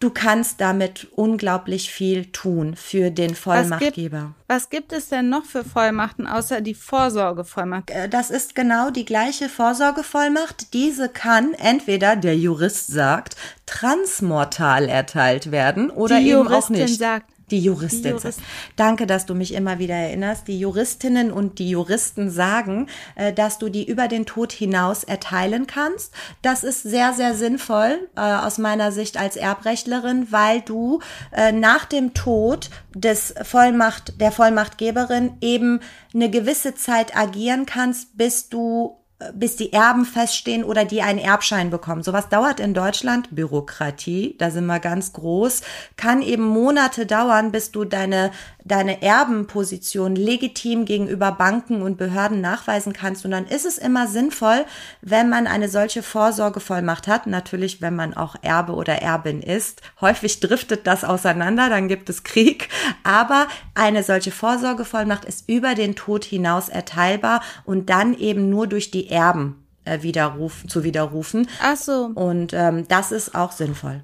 Du kannst damit unglaublich viel tun für den Vollmachtgeber. Was gibt, was gibt es denn noch für Vollmachten außer die Vorsorgevollmacht? Äh, das ist genau die gleiche Vorsorgevollmacht. Diese kann entweder, der Jurist sagt, transmortal erteilt werden oder die eben auch nicht. Sagt, die Juristin. Die Jurist. Danke, dass du mich immer wieder erinnerst. Die Juristinnen und die Juristen sagen, äh, dass du die über den Tod hinaus erteilen kannst. Das ist sehr, sehr sinnvoll äh, aus meiner Sicht als Erbrechtlerin, weil du äh, nach dem Tod des Vollmacht, der Vollmachtgeberin eben eine gewisse Zeit agieren kannst, bis du bis die Erben feststehen oder die einen Erbschein bekommen. Sowas dauert in Deutschland, Bürokratie, da sind wir ganz groß, kann eben Monate dauern, bis du deine, deine Erbenposition legitim gegenüber Banken und Behörden nachweisen kannst. Und dann ist es immer sinnvoll, wenn man eine solche Vorsorgevollmacht hat, natürlich wenn man auch Erbe oder Erbin ist. Häufig driftet das auseinander, dann gibt es Krieg. Aber eine solche Vorsorgevollmacht ist über den Tod hinaus erteilbar und dann eben nur durch die Erben äh, widerrufen, zu widerrufen. Ach so. Und ähm, das ist auch sinnvoll.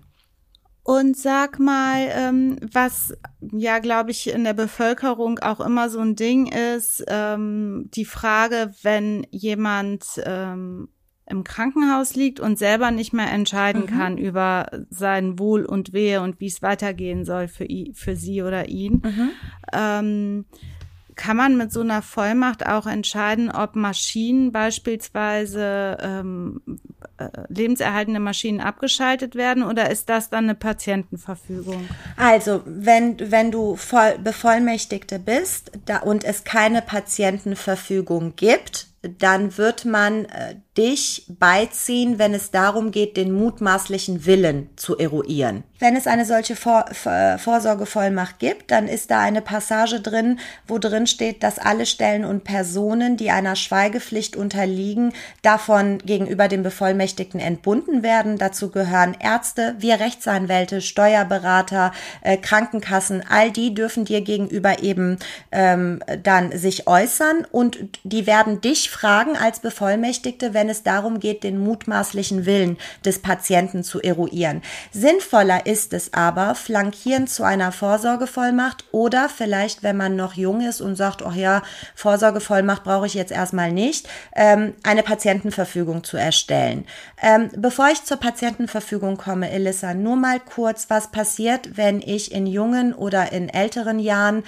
Und sag mal, ähm, was ja, glaube ich, in der Bevölkerung auch immer so ein Ding ist, ähm, die Frage, wenn jemand ähm, im Krankenhaus liegt und selber nicht mehr entscheiden mhm. kann über sein Wohl und Wehe und wie es weitergehen soll für, für sie oder ihn. Mhm. Ähm, kann man mit so einer Vollmacht auch entscheiden, ob Maschinen beispielsweise ähm, äh, lebenserhaltende Maschinen abgeschaltet werden oder ist das dann eine Patientenverfügung? Also, wenn, wenn du voll, Bevollmächtigte bist da, und es keine Patientenverfügung gibt, dann wird man äh, dich beiziehen, wenn es darum geht, den mutmaßlichen Willen zu eruieren. Wenn es eine solche Vor Vorsorgevollmacht gibt, dann ist da eine Passage drin, wo drin steht, dass alle Stellen und Personen, die einer Schweigepflicht unterliegen, davon gegenüber dem Bevollmächtigten entbunden werden. Dazu gehören Ärzte, wir Rechtsanwälte, Steuerberater, äh, Krankenkassen, all die dürfen dir gegenüber eben ähm, dann sich äußern und die werden dich fragen als Bevollmächtigte, wenn es darum geht, den mutmaßlichen Willen des Patienten zu eruieren. Sinnvoller ist es aber, flankierend zu einer Vorsorgevollmacht oder vielleicht, wenn man noch jung ist und sagt, ach ja, Vorsorgevollmacht brauche ich jetzt erstmal nicht, ähm, eine Patientenverfügung zu erstellen. Ähm, bevor ich zur Patientenverfügung komme, Elissa, nur mal kurz, was passiert, wenn ich in jungen oder in älteren Jahren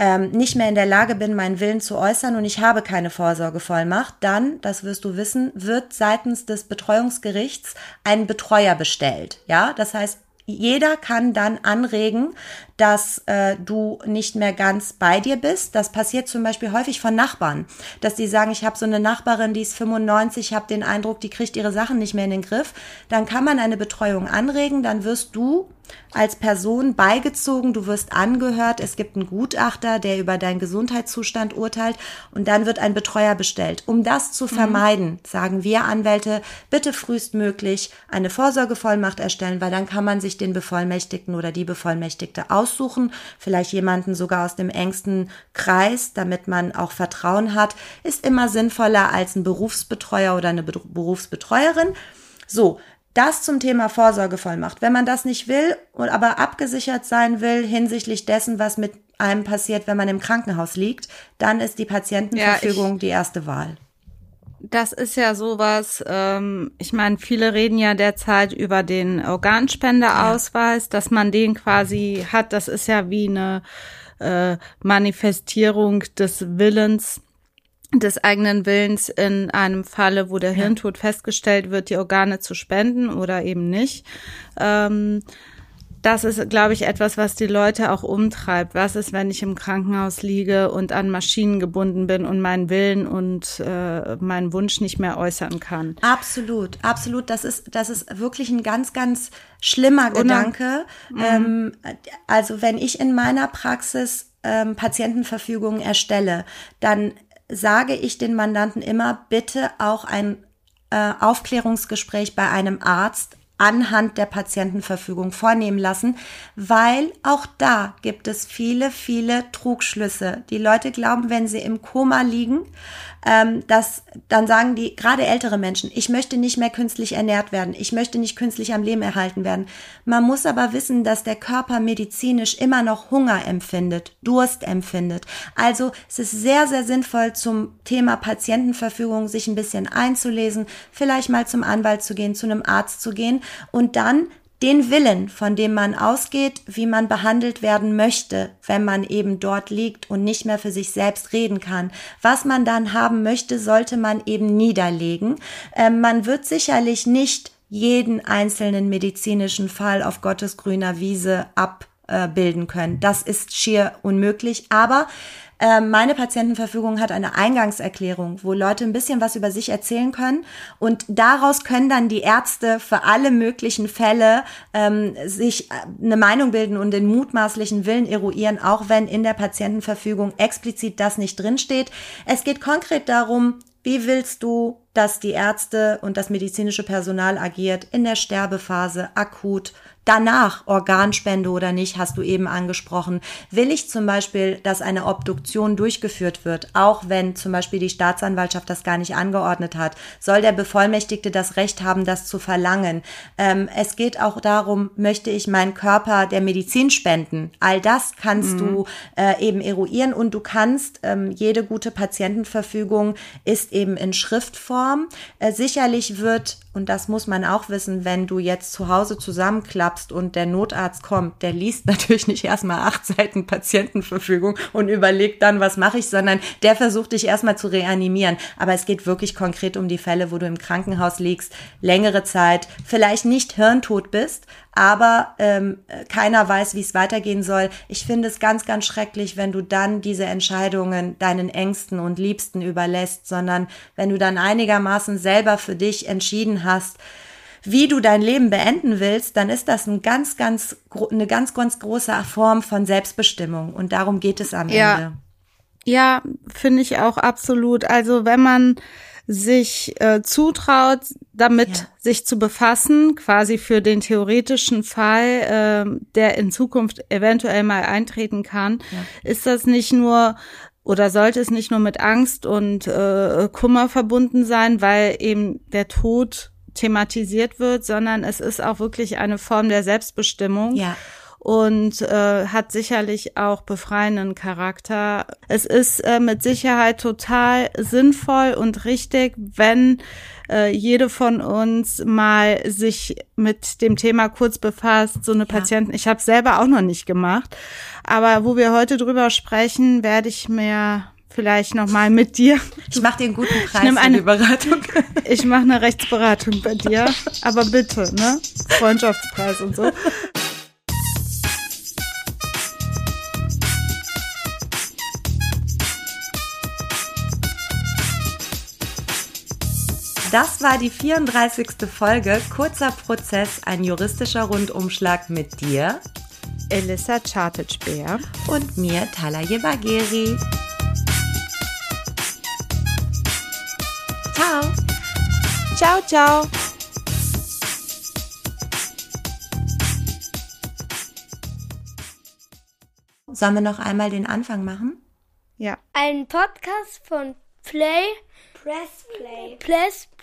ähm, nicht mehr in der Lage bin, meinen Willen zu äußern und ich habe keine Vorsorgevollmacht, dann, das wirst du wissen, wird seitens des Betreuungsgerichts ein Betreuer bestellt. Ja, das heißt, jeder kann dann anregen, dass äh, du nicht mehr ganz bei dir bist. Das passiert zum Beispiel häufig von Nachbarn, dass die sagen, ich habe so eine Nachbarin, die ist 95, ich habe den Eindruck, die kriegt ihre Sachen nicht mehr in den Griff. Dann kann man eine Betreuung anregen, dann wirst du als Person beigezogen, du wirst angehört, es gibt einen Gutachter, der über deinen Gesundheitszustand urteilt und dann wird ein Betreuer bestellt. Um das zu mhm. vermeiden, mhm. sagen wir Anwälte, bitte frühestmöglich eine Vorsorgevollmacht erstellen, weil dann kann man sich den Bevollmächtigten oder die Bevollmächtigte aussuchen, vielleicht jemanden sogar aus dem engsten Kreis, damit man auch Vertrauen hat, ist immer sinnvoller als ein Berufsbetreuer oder eine Berufsbetreuerin. So, das zum Thema Vorsorgevollmacht. Wenn man das nicht will und aber abgesichert sein will hinsichtlich dessen, was mit einem passiert, wenn man im Krankenhaus liegt, dann ist die Patientenverfügung ja, die erste Wahl. Das ist ja sowas, ähm, ich meine, viele reden ja derzeit über den Organspendeausweis, ja. dass man den quasi hat. Das ist ja wie eine äh, Manifestierung des Willens des eigenen Willens in einem Falle, wo der ja. Hirntod festgestellt wird, die Organe zu spenden oder eben nicht. Ähm, das ist, glaube ich, etwas, was die Leute auch umtreibt. Was ist, wenn ich im Krankenhaus liege und an Maschinen gebunden bin und meinen Willen und äh, meinen Wunsch nicht mehr äußern kann? Absolut, absolut. Das ist, das ist wirklich ein ganz, ganz schlimmer Gedanke. Mhm. Ähm, also wenn ich in meiner Praxis ähm, Patientenverfügungen erstelle, dann sage ich den Mandanten immer, bitte auch ein äh, Aufklärungsgespräch bei einem Arzt anhand der Patientenverfügung vornehmen lassen, weil auch da gibt es viele, viele Trugschlüsse. Die Leute glauben, wenn sie im Koma liegen, ähm, dass dann sagen die, gerade ältere Menschen, ich möchte nicht mehr künstlich ernährt werden, ich möchte nicht künstlich am Leben erhalten werden. Man muss aber wissen, dass der Körper medizinisch immer noch Hunger empfindet, Durst empfindet. Also es ist sehr, sehr sinnvoll zum Thema Patientenverfügung sich ein bisschen einzulesen, vielleicht mal zum Anwalt zu gehen, zu einem Arzt zu gehen und dann den Willen, von dem man ausgeht, wie man behandelt werden möchte, wenn man eben dort liegt und nicht mehr für sich selbst reden kann. Was man dann haben möchte, sollte man eben niederlegen. Ähm, man wird sicherlich nicht jeden einzelnen medizinischen Fall auf Gottes grüner Wiese abbilden können. Das ist schier unmöglich, aber meine Patientenverfügung hat eine Eingangserklärung, wo Leute ein bisschen was über sich erzählen können und daraus können dann die Ärzte für alle möglichen Fälle ähm, sich äh, eine Meinung bilden und den mutmaßlichen Willen eruieren, auch wenn in der Patientenverfügung explizit das nicht drinsteht. Es geht konkret darum, wie willst du, dass die Ärzte und das medizinische Personal agiert in der Sterbephase, akut, Danach Organspende oder nicht, hast du eben angesprochen. Will ich zum Beispiel, dass eine Obduktion durchgeführt wird, auch wenn zum Beispiel die Staatsanwaltschaft das gar nicht angeordnet hat, soll der Bevollmächtigte das Recht haben, das zu verlangen. Ähm, es geht auch darum, möchte ich meinen Körper der Medizin spenden. All das kannst mhm. du äh, eben eruieren und du kannst, ähm, jede gute Patientenverfügung ist eben in Schriftform. Äh, sicherlich wird und das muss man auch wissen, wenn du jetzt zu Hause zusammenklappst und der Notarzt kommt, der liest natürlich nicht erstmal acht Seiten Patientenverfügung und überlegt dann, was mache ich, sondern der versucht dich erstmal zu reanimieren. Aber es geht wirklich konkret um die Fälle, wo du im Krankenhaus liegst, längere Zeit, vielleicht nicht hirntot bist, aber ähm, keiner weiß, wie es weitergehen soll. Ich finde es ganz, ganz schrecklich, wenn du dann diese Entscheidungen deinen Ängsten und Liebsten überlässt, sondern wenn du dann einigermaßen selber für dich entschieden hast, wie du dein Leben beenden willst, dann ist das ein ganz, ganz, eine ganz, ganz große Form von Selbstbestimmung. Und darum geht es am ja. Ende. Ja, finde ich auch absolut. Also wenn man sich äh, zutraut, damit ja. sich zu befassen, quasi für den theoretischen Fall, äh, der in Zukunft eventuell mal eintreten kann, ja. ist das nicht nur oder sollte es nicht nur mit Angst und äh, Kummer verbunden sein, weil eben der Tod thematisiert wird, sondern es ist auch wirklich eine Form der Selbstbestimmung. Ja und äh, hat sicherlich auch befreienden Charakter. Es ist äh, mit Sicherheit total sinnvoll und richtig, wenn äh, jede von uns mal sich mit dem Thema kurz befasst, so eine ja. Patienten. Ich habe selber auch noch nicht gemacht, aber wo wir heute drüber sprechen, werde ich mir vielleicht noch mal mit dir. Ich mache dir einen guten Preis ich eine Beratung. Ich mache eine Rechtsberatung bei dir, aber bitte, ne? Freundschaftspreis und so. Das war die 34. Folge Kurzer Prozess, ein juristischer Rundumschlag mit dir, Elissa Chartage-Bär und mir, Talaye Bagheri. Ciao. Ciao, ciao. Sollen wir noch einmal den Anfang machen? Ja. Ein Podcast von Play Press Play. Press